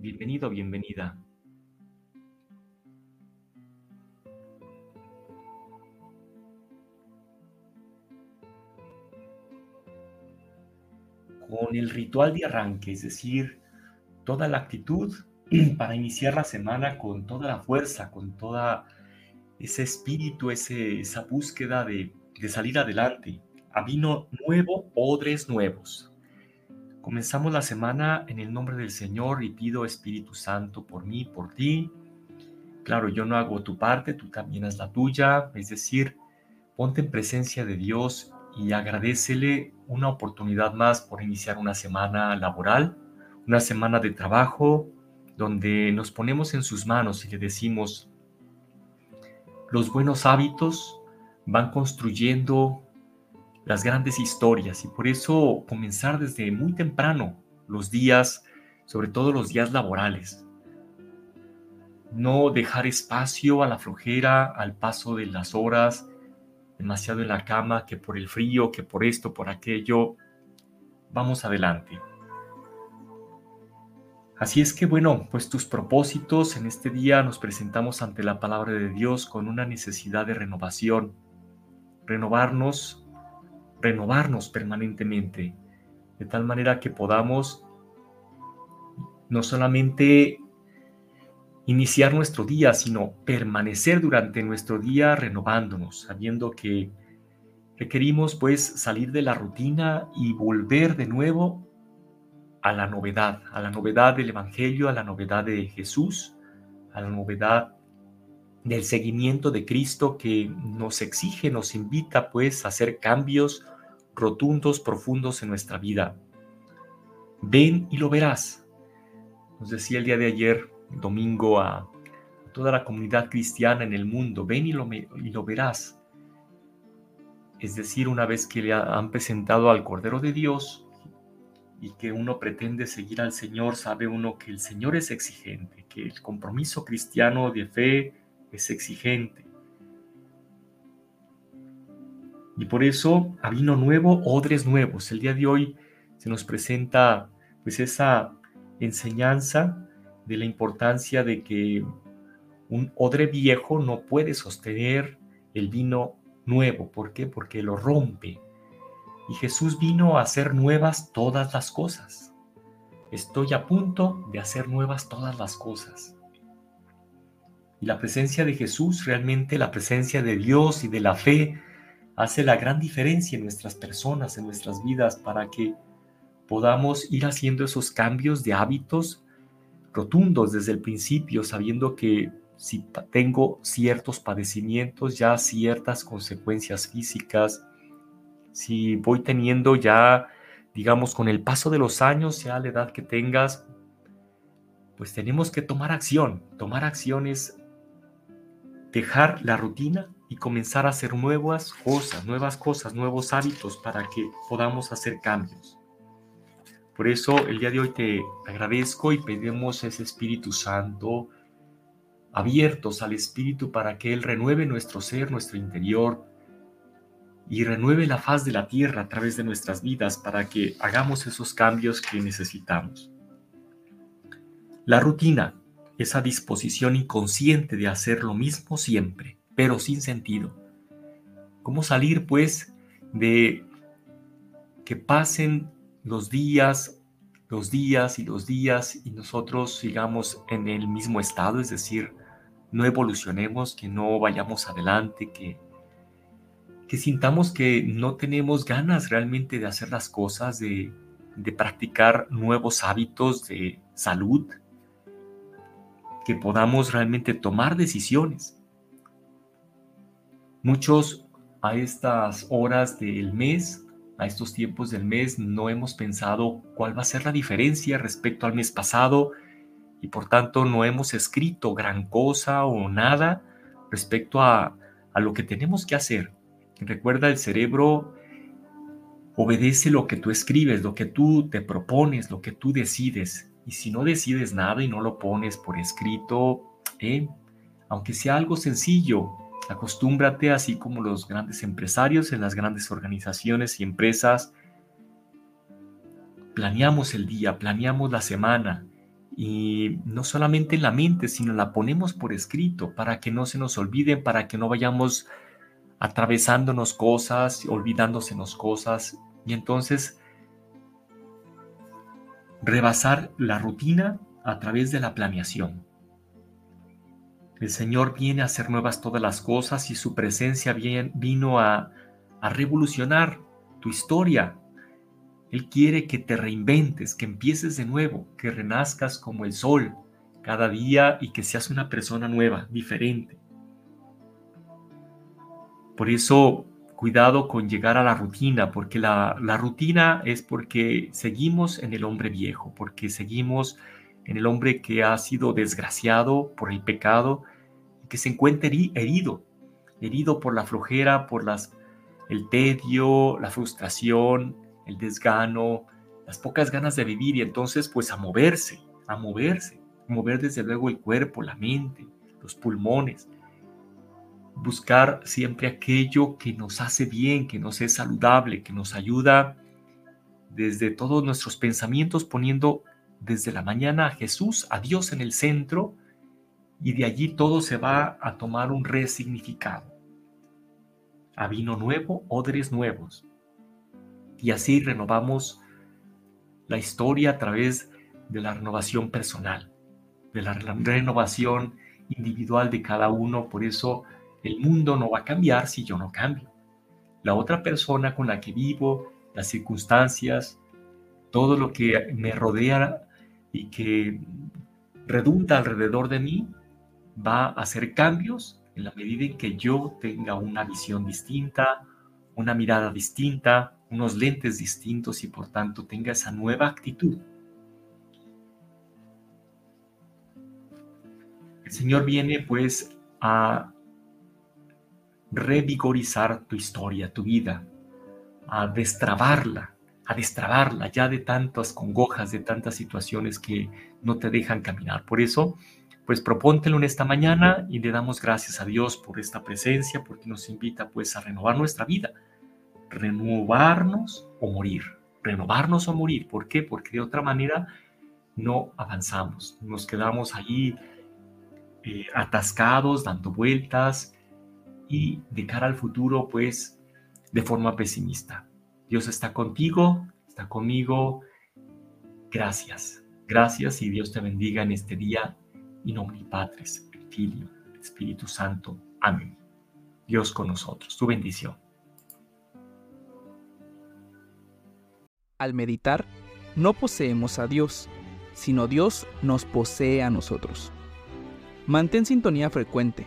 Bienvenido, bienvenida. Con el ritual de arranque, es decir, toda la actitud para iniciar la semana con toda la fuerza, con toda ese espíritu, ese, esa búsqueda de, de salir adelante. A vino nuevo, odres nuevos. Comenzamos la semana en el nombre del Señor y pido Espíritu Santo por mí, por ti. Claro, yo no hago tu parte, tú también haz la tuya. Es decir, ponte en presencia de Dios y agradecele una oportunidad más por iniciar una semana laboral, una semana de trabajo, donde nos ponemos en sus manos y le decimos, los buenos hábitos van construyendo las grandes historias y por eso comenzar desde muy temprano los días, sobre todo los días laborales. No dejar espacio a la flojera, al paso de las horas, demasiado en la cama, que por el frío, que por esto, por aquello. Vamos adelante. Así es que bueno, pues tus propósitos en este día nos presentamos ante la palabra de Dios con una necesidad de renovación. Renovarnos renovarnos permanentemente, de tal manera que podamos no solamente iniciar nuestro día, sino permanecer durante nuestro día renovándonos, sabiendo que requerimos pues salir de la rutina y volver de nuevo a la novedad, a la novedad del Evangelio, a la novedad de Jesús, a la novedad del seguimiento de Cristo que nos exige, nos invita pues a hacer cambios rotundos, profundos en nuestra vida. Ven y lo verás. Nos decía el día de ayer, domingo, a toda la comunidad cristiana en el mundo, ven y lo, y lo verás. Es decir, una vez que le han presentado al Cordero de Dios y que uno pretende seguir al Señor, sabe uno que el Señor es exigente, que el compromiso cristiano de fe es exigente. Y por eso, a vino nuevo, odres nuevos. El día de hoy se nos presenta pues esa enseñanza de la importancia de que un odre viejo no puede sostener el vino nuevo. ¿Por qué? Porque lo rompe. Y Jesús vino a hacer nuevas todas las cosas. Estoy a punto de hacer nuevas todas las cosas. Y la presencia de Jesús, realmente la presencia de Dios y de la fe, hace la gran diferencia en nuestras personas, en nuestras vidas, para que podamos ir haciendo esos cambios de hábitos rotundos desde el principio, sabiendo que si tengo ciertos padecimientos, ya ciertas consecuencias físicas, si voy teniendo ya, digamos, con el paso de los años, ya la edad que tengas, pues tenemos que tomar acción. Tomar acción es dejar la rutina y comenzar a hacer nuevas cosas, nuevas cosas, nuevos hábitos para que podamos hacer cambios. Por eso el día de hoy te agradezco y pedimos ese Espíritu Santo abiertos al Espíritu para que Él renueve nuestro ser, nuestro interior y renueve la faz de la tierra a través de nuestras vidas para que hagamos esos cambios que necesitamos. La rutina, esa disposición inconsciente de hacer lo mismo siempre, pero sin sentido. ¿Cómo salir pues de que pasen los días, los días y los días y nosotros sigamos en el mismo estado, es decir, no evolucionemos, que no vayamos adelante, que, que sintamos que no tenemos ganas realmente de hacer las cosas, de, de practicar nuevos hábitos de salud, que podamos realmente tomar decisiones. Muchos a estas horas del mes a estos tiempos del mes no hemos pensado cuál va a ser la diferencia respecto al mes pasado y por tanto no hemos escrito gran cosa o nada respecto a, a lo que tenemos que hacer. Recuerda, el cerebro obedece lo que tú escribes, lo que tú te propones, lo que tú decides. Y si no decides nada y no lo pones por escrito, eh, aunque sea algo sencillo, acostúmbrate, así como los grandes empresarios en las grandes organizaciones y empresas, planeamos el día, planeamos la semana, y no solamente en la mente, sino la ponemos por escrito para que no se nos olviden, para que no vayamos atravesándonos cosas, olvidándosenos cosas y entonces rebasar la rutina a través de la planeación. El Señor viene a hacer nuevas todas las cosas y su presencia vino a, a revolucionar tu historia, él quiere que te reinventes, que empieces de nuevo, que renazcas como el sol cada día y que seas una persona nueva, diferente. Por eso, cuidado con llegar a la rutina, porque la, rutina es porque seguimos en el hombre viejo, porque seguimos en el hombre que ha sido desgraciado por el pecado que se encuentra herido, herido por la flojera, por las, el tedio, la frustración, el desgano, las pocas ganas de vivir y entonces pues a moverse, a moverse, mover desde luego el cuerpo, la mente, los pulmones, buscar siempre aquello que nos hace bien, que nos es saludable, que nos ayuda desde todos nuestros pensamientos poniendo desde la mañana a Jesús, a Dios en el centro y de allí todo se va a tomar un resignificado. A vino nuevo, odres nuevos. Y así renovamos la historia a través de la renovación personal, de la renovación individual de cada uno. Por eso el mundo no va a cambiar si yo no cambio. La otra persona con la que vivo, las circunstancias, todo lo que me rodea y que redunda alrededor de mí, va a hacer cambios en la medida en que yo tenga una visión distinta, una mirada distinta, unos lentes distintos y por tanto tenga esa nueva actitud. El Señor viene pues a revigorizar tu historia, tu vida, a destrabarla, a destrabarla ya de tantas congojas, de tantas situaciones que no te dejan caminar. Por eso, pues propóntelo en esta mañana y le damos gracias a Dios por esta presencia, porque nos invita pues a renovar nuestra vida renovarnos o morir. Renovarnos o morir. ¿Por qué? Porque de otra manera no avanzamos. Nos quedamos allí eh, atascados, dando vueltas y de cara al futuro, pues, de forma pesimista. Dios está contigo, está conmigo. Gracias. Gracias y Dios te bendiga en este día. Y nombre Padres, Filio, Espíritu Santo. Amén. Dios con nosotros. Tu bendición. Al meditar, no poseemos a Dios, sino Dios nos posee a nosotros. Mantén sintonía frecuente,